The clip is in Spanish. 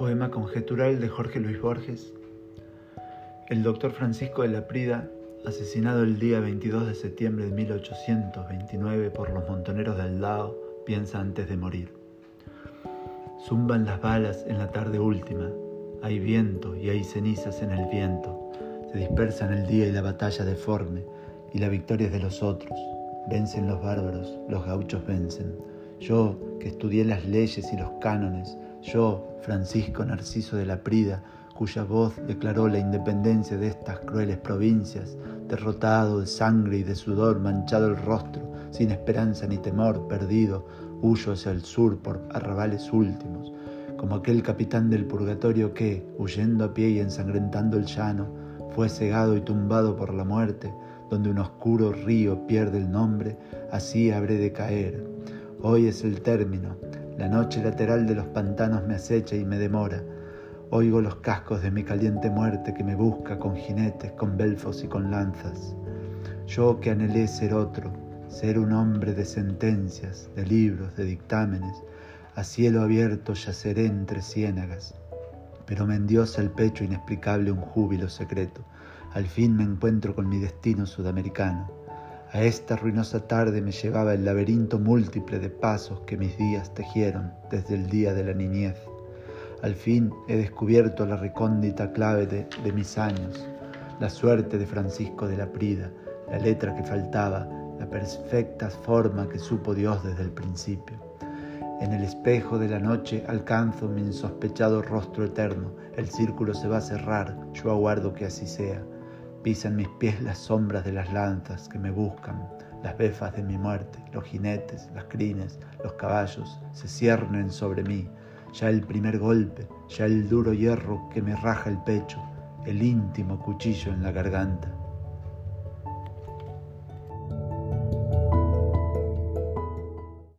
Poema conjetural de Jorge Luis Borges. El doctor Francisco de la Prida, asesinado el día 22 de septiembre de 1829 por los montoneros del Lao, piensa antes de morir. Zumban las balas en la tarde última, hay viento y hay cenizas en el viento, se dispersan el día y la batalla deforme, y la victoria es de los otros. Vencen los bárbaros, los gauchos vencen. Yo, que estudié las leyes y los cánones, yo, Francisco Narciso de la Prida, cuya voz declaró la independencia de estas crueles provincias, derrotado de sangre y de sudor, manchado el rostro, sin esperanza ni temor, perdido, huyo hacia el sur por arrabales últimos, como aquel capitán del purgatorio que, huyendo a pie y ensangrentando el llano, fue cegado y tumbado por la muerte, donde un oscuro río pierde el nombre, así habré de caer. Hoy es el término, la noche lateral de los pantanos me acecha y me demora. Oigo los cascos de mi caliente muerte que me busca con jinetes, con belfos y con lanzas. Yo que anhelé ser otro, ser un hombre de sentencias, de libros, de dictámenes, a cielo abierto yaceré entre ciénagas. Pero me endiosa el pecho inexplicable un júbilo secreto. Al fin me encuentro con mi destino sudamericano. A esta ruinosa tarde me llevaba el laberinto múltiple de pasos que mis días tejieron desde el día de la niñez. Al fin he descubierto la recóndita clave de, mis años, la suerte de Francisco de la Prida, la letra que faltaba, la perfecta forma que supo Dios desde el principio. En el espejo de la noche alcanzo mi insospechado rostro eterno, el círculo se va a cerrar, yo aguardo que así sea. Pisan mis pies las sombras de las lanzas que me buscan, las befas de mi muerte, los jinetes, las crines, los caballos se ciernen sobre mí. Ya el primer golpe, ya el duro hierro que me raja el pecho, el íntimo cuchillo en la garganta.